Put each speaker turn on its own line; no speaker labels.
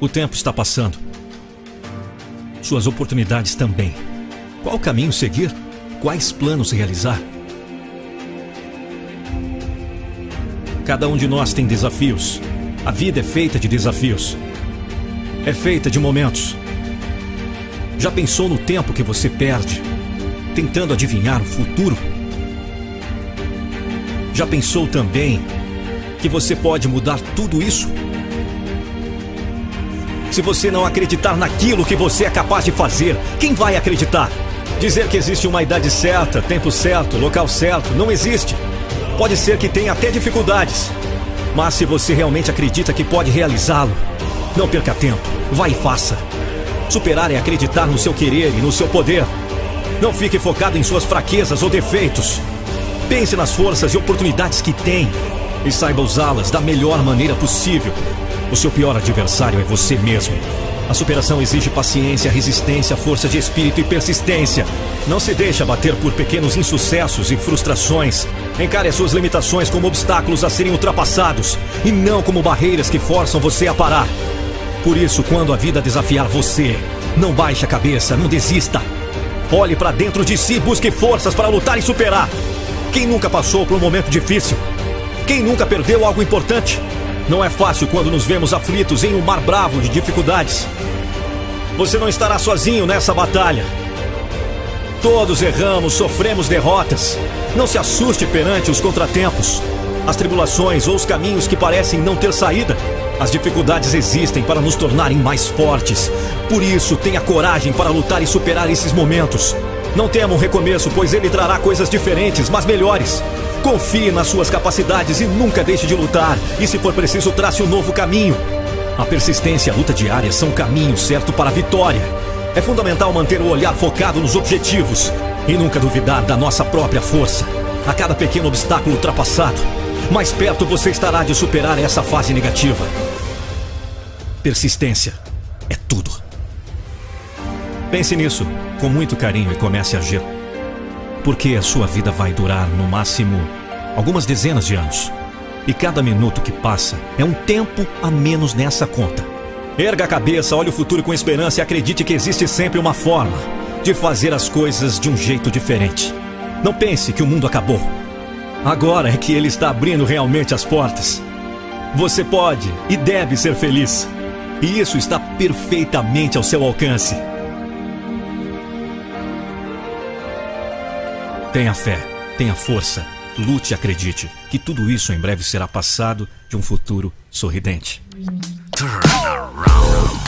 O tempo está passando. Suas oportunidades também. Qual caminho seguir? Quais planos realizar? Cada um de nós tem desafios. A vida é feita de desafios. É feita de momentos. Já pensou no tempo que você perde tentando adivinhar o futuro? Já pensou também que você pode mudar tudo isso? Se você não acreditar naquilo que você é capaz de fazer, quem vai acreditar? Dizer que existe uma idade certa, tempo certo, local certo, não existe. Pode ser que tenha até dificuldades. Mas se você realmente acredita que pode realizá-lo, não perca tempo. Vai e faça. Superar é acreditar no seu querer e no seu poder. Não fique focado em suas fraquezas ou defeitos. Pense nas forças e oportunidades que tem e saiba usá-las da melhor maneira possível. O seu pior adversário é você mesmo. A superação exige paciência, resistência, força de espírito e persistência. Não se deixe abater por pequenos insucessos e frustrações. Encare as suas limitações como obstáculos a serem ultrapassados e não como barreiras que forçam você a parar. Por isso, quando a vida desafiar você, não baixe a cabeça, não desista. Olhe para dentro de si, busque forças para lutar e superar. Quem nunca passou por um momento difícil? Quem nunca perdeu algo importante? Não é fácil quando nos vemos aflitos em um mar bravo de dificuldades. Você não estará sozinho nessa batalha. Todos erramos, sofremos derrotas. Não se assuste perante os contratempos, as tribulações ou os caminhos que parecem não ter saída. As dificuldades existem para nos tornarem mais fortes. Por isso, tenha coragem para lutar e superar esses momentos. Não tema um recomeço, pois ele trará coisas diferentes, mas melhores. Confie nas suas capacidades e nunca deixe de lutar. E se for preciso, trace um novo caminho. A persistência e a luta diária são o caminho certo para a vitória. É fundamental manter o olhar focado nos objetivos e nunca duvidar da nossa própria força. A cada pequeno obstáculo ultrapassado, mais perto você estará de superar essa fase negativa. Persistência é tudo. Pense nisso com muito carinho e comece a agir. Porque a sua vida vai durar no máximo algumas dezenas de anos. E cada minuto que passa é um tempo a menos nessa conta. Erga a cabeça, olhe o futuro com esperança e acredite que existe sempre uma forma de fazer as coisas de um jeito diferente. Não pense que o mundo acabou. Agora é que ele está abrindo realmente as portas. Você pode e deve ser feliz. E isso está perfeitamente ao seu alcance. Tenha fé, tenha força, lute e acredite que tudo isso em breve será passado de um futuro sorridente. Turn around.